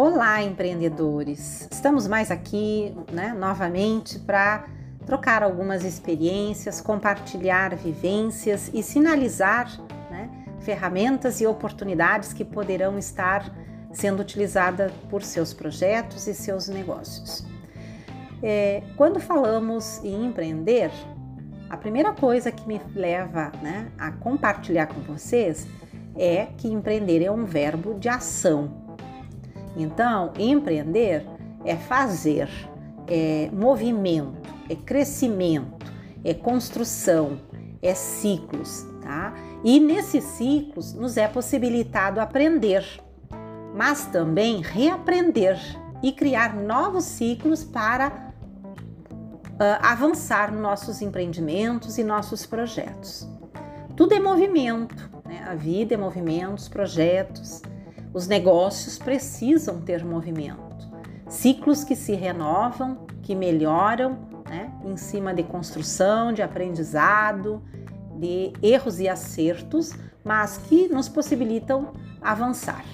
Olá, empreendedores! Estamos mais aqui, né, novamente para trocar algumas experiências, compartilhar vivências e sinalizar né, ferramentas e oportunidades que poderão estar sendo utilizadas por seus projetos e seus negócios. É, quando falamos em empreender, a primeira coisa que me leva né, a compartilhar com vocês é que empreender é um verbo de ação. Então, empreender é fazer, é movimento, é crescimento, é construção, é ciclos, tá? E nesses ciclos nos é possibilitado aprender, mas também reaprender e criar novos ciclos para uh, avançar nos nossos empreendimentos e nossos projetos. Tudo é movimento, né? a vida é movimento, os projetos, os negócios precisam ter movimento. Ciclos que se renovam, que melhoram, né? em cima de construção, de aprendizado, de erros e acertos, mas que nos possibilitam avançar.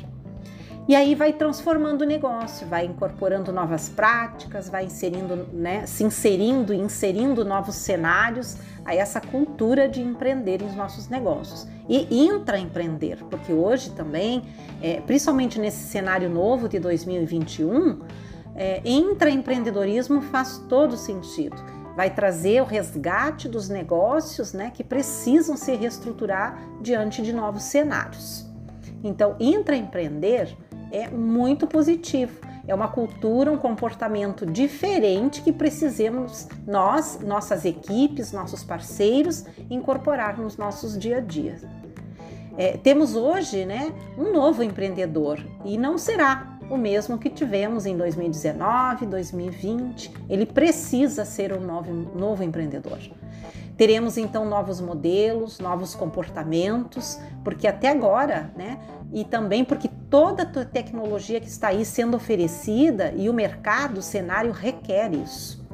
E aí vai transformando o negócio, vai incorporando novas práticas, vai inserindo, né, se inserindo e inserindo novos cenários a essa cultura de empreender nos nossos negócios. E intraempreender, porque hoje também, é, principalmente nesse cenário novo de 2021, é, intraempreendedorismo faz todo sentido. Vai trazer o resgate dos negócios né, que precisam se reestruturar diante de novos cenários. Então, intraempreender é muito positivo. É uma cultura, um comportamento diferente que precisamos nós, nossas equipes, nossos parceiros, incorporar nos nossos dia a dia. É, temos hoje né, um novo empreendedor e não será o mesmo que tivemos em 2019, 2020. Ele precisa ser um novo, novo empreendedor. Teremos então novos modelos, novos comportamentos, porque até agora, né, e também porque toda a tecnologia que está aí sendo oferecida e o mercado, o cenário requer isso.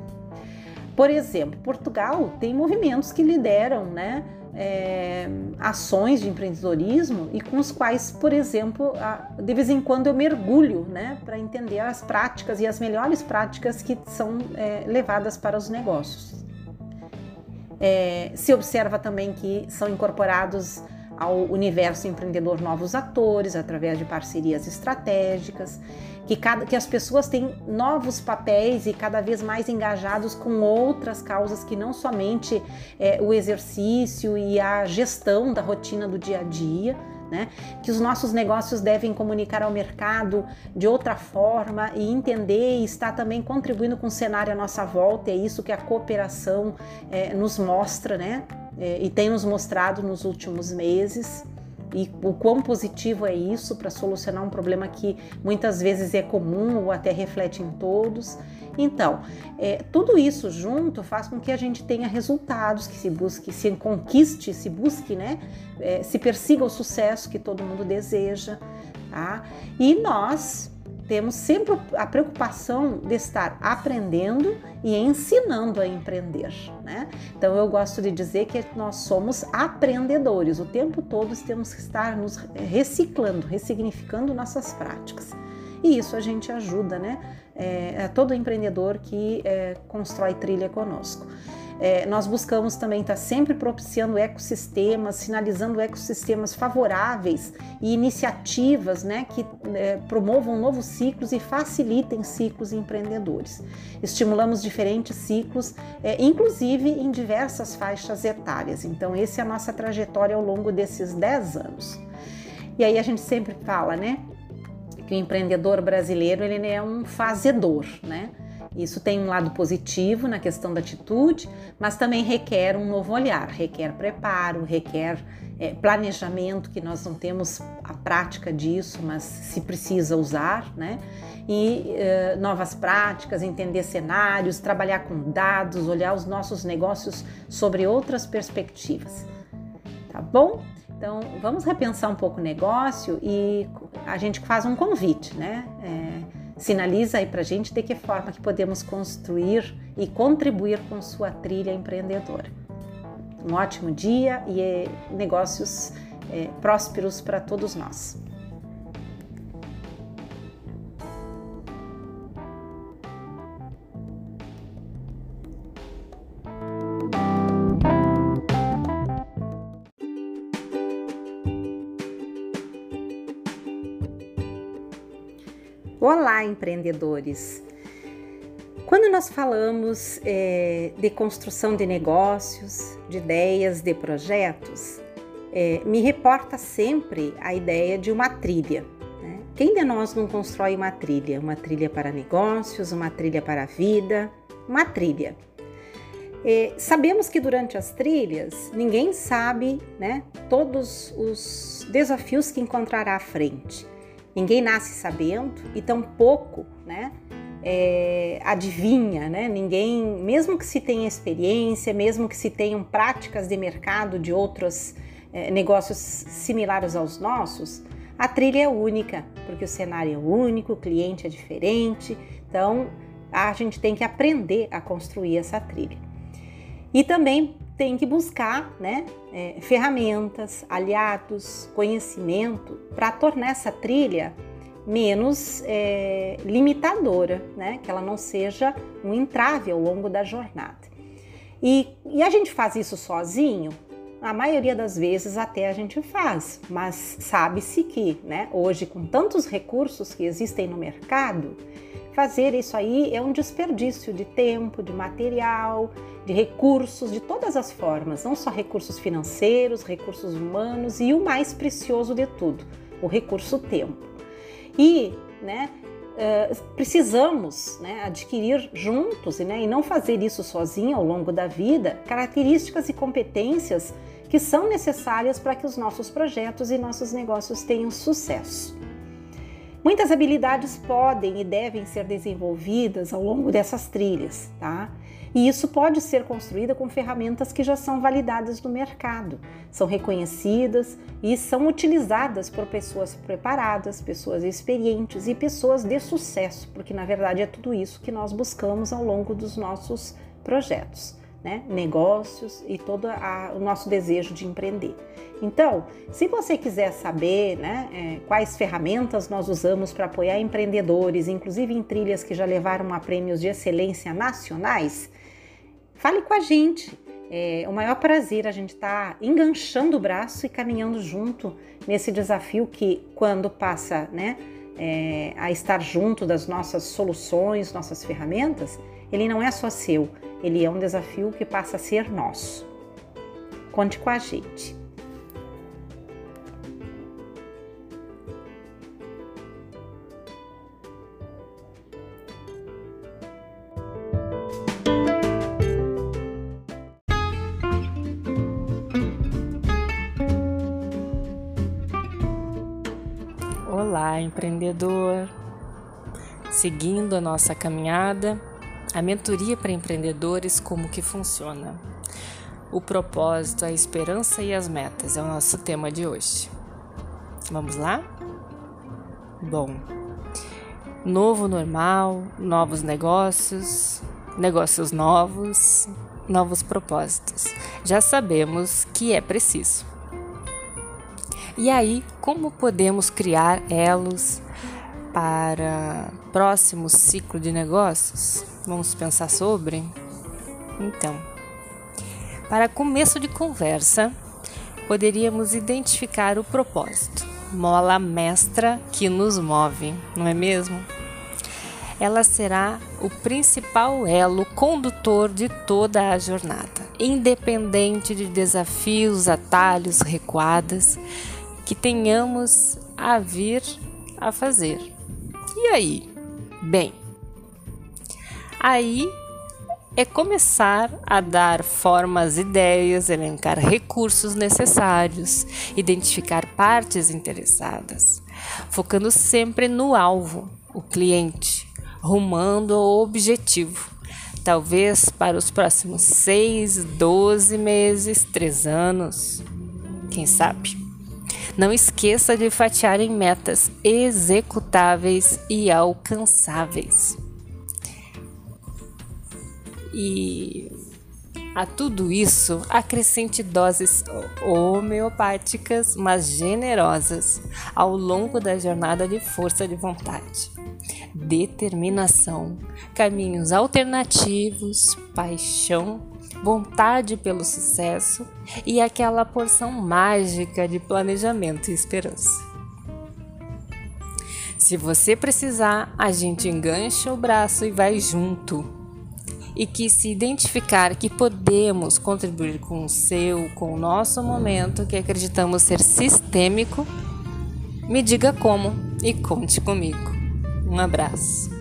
Por exemplo, Portugal tem movimentos que lideram, né, é, ações de empreendedorismo e com os quais, por exemplo, de vez em quando eu mergulho né, para entender as práticas e as melhores práticas que são é, levadas para os negócios. É, se observa também que são incorporados ao universo empreendedor novos atores através de parcerias estratégicas, que, cada, que as pessoas têm novos papéis e cada vez mais engajados com outras causas que não somente é, o exercício e a gestão da rotina do dia a dia, né? Que os nossos negócios devem comunicar ao mercado de outra forma e entender e estar também contribuindo com o cenário à nossa volta. É isso que a cooperação é, nos mostra, né? É, e tem nos mostrado nos últimos meses e o quão positivo é isso para solucionar um problema que muitas vezes é comum ou até reflete em todos. Então, é, tudo isso junto faz com que a gente tenha resultados, que se busque, se conquiste, se busque, né? É, se persiga o sucesso que todo mundo deseja, tá? E nós temos sempre a preocupação de estar aprendendo e ensinando a empreender. Né? Então eu gosto de dizer que nós somos aprendedores, o tempo todo temos que estar nos reciclando, ressignificando nossas práticas. E isso a gente ajuda, né? É, é todo empreendedor que é, constrói trilha conosco. É, nós buscamos também estar sempre propiciando ecossistemas, sinalizando ecossistemas favoráveis e iniciativas né, que é, promovam novos ciclos e facilitem ciclos empreendedores. Estimulamos diferentes ciclos, é, inclusive em diversas faixas etárias. Então, essa é a nossa trajetória ao longo desses 10 anos. E aí a gente sempre fala, né? Que o empreendedor brasileiro ele é um fazedor, né? Isso tem um lado positivo na questão da atitude, mas também requer um novo olhar, requer preparo, requer é, planejamento, que nós não temos a prática disso, mas se precisa usar, né? E é, novas práticas, entender cenários, trabalhar com dados, olhar os nossos negócios sobre outras perspectivas. Tá bom? Então, vamos repensar um pouco o negócio e a gente faz um convite, né? É, Sinaliza aí para a gente de que forma que podemos construir e contribuir com sua trilha empreendedora. Um ótimo dia e eh, negócios é, prósperos para todos nós. Olá, empreendedores! Quando nós falamos é, de construção de negócios, de ideias, de projetos, é, me reporta sempre a ideia de uma trilha. Né? Quem de nós não constrói uma trilha? Uma trilha para negócios, uma trilha para a vida, uma trilha. É, sabemos que durante as trilhas ninguém sabe né, todos os desafios que encontrará à frente. Ninguém nasce sabendo e tampouco né, é, adivinha, né? Ninguém, mesmo que se tenha experiência, mesmo que se tenham práticas de mercado de outros é, negócios similares aos nossos, a trilha é única, porque o cenário é único, o cliente é diferente, então a gente tem que aprender a construir essa trilha. E também tem que buscar né, é, ferramentas, aliados, conhecimento para tornar essa trilha menos é, limitadora, né, que ela não seja um entrave ao longo da jornada. E, e a gente faz isso sozinho? A maioria das vezes até a gente faz, mas sabe-se que, né, hoje com tantos recursos que existem no mercado, fazer isso aí é um desperdício de tempo, de material, de recursos, de todas as formas, não só recursos financeiros, recursos humanos e o mais precioso de tudo, o recurso tempo. E, né, Uh, precisamos né, adquirir juntos né, e não fazer isso sozinho ao longo da vida características e competências que são necessárias para que os nossos projetos e nossos negócios tenham sucesso. Muitas habilidades podem e devem ser desenvolvidas ao longo dessas trilhas, tá? E isso pode ser construído com ferramentas que já são validadas no mercado, são reconhecidas e são utilizadas por pessoas preparadas, pessoas experientes e pessoas de sucesso, porque na verdade é tudo isso que nós buscamos ao longo dos nossos projetos né? negócios e todo a, o nosso desejo de empreender. Então, se você quiser saber né, é, quais ferramentas nós usamos para apoiar empreendedores, inclusive em trilhas que já levaram a prêmios de excelência nacionais, fale com a gente. É o maior prazer a gente estar tá enganchando o braço e caminhando junto nesse desafio que, quando passa né, é, a estar junto das nossas soluções, nossas ferramentas, ele não é só seu, ele é um desafio que passa a ser nosso. Conte com a gente. Olá, empreendedor! Seguindo a nossa caminhada, a mentoria para empreendedores, como que funciona? O propósito, a esperança e as metas é o nosso tema de hoje. Vamos lá? Bom, novo normal, novos negócios, negócios novos, novos propósitos. Já sabemos que é preciso. E aí, como podemos criar elos para próximo ciclo de negócios? Vamos pensar sobre? Então, para começo de conversa, poderíamos identificar o propósito, mola mestra que nos move, não é mesmo? Ela será o principal elo condutor de toda a jornada, independente de desafios, atalhos, recuadas que tenhamos a vir a fazer. E aí? Bem, aí é começar a dar formas, ideias, elencar recursos necessários, identificar partes interessadas, focando sempre no alvo, o cliente, rumando ao objetivo. Talvez para os próximos 6, 12 meses, 3 anos, quem sabe? Não esqueça de fatiar em metas executáveis e alcançáveis. E a tudo isso, acrescente doses homeopáticas, mas generosas, ao longo da jornada de força de vontade, determinação, caminhos alternativos, paixão vontade pelo sucesso e aquela porção mágica de planejamento e esperança. Se você precisar, a gente engancha o braço e vai junto. E que se identificar que podemos contribuir com o seu, com o nosso momento, que acreditamos ser sistêmico, me diga como e conte comigo. Um abraço.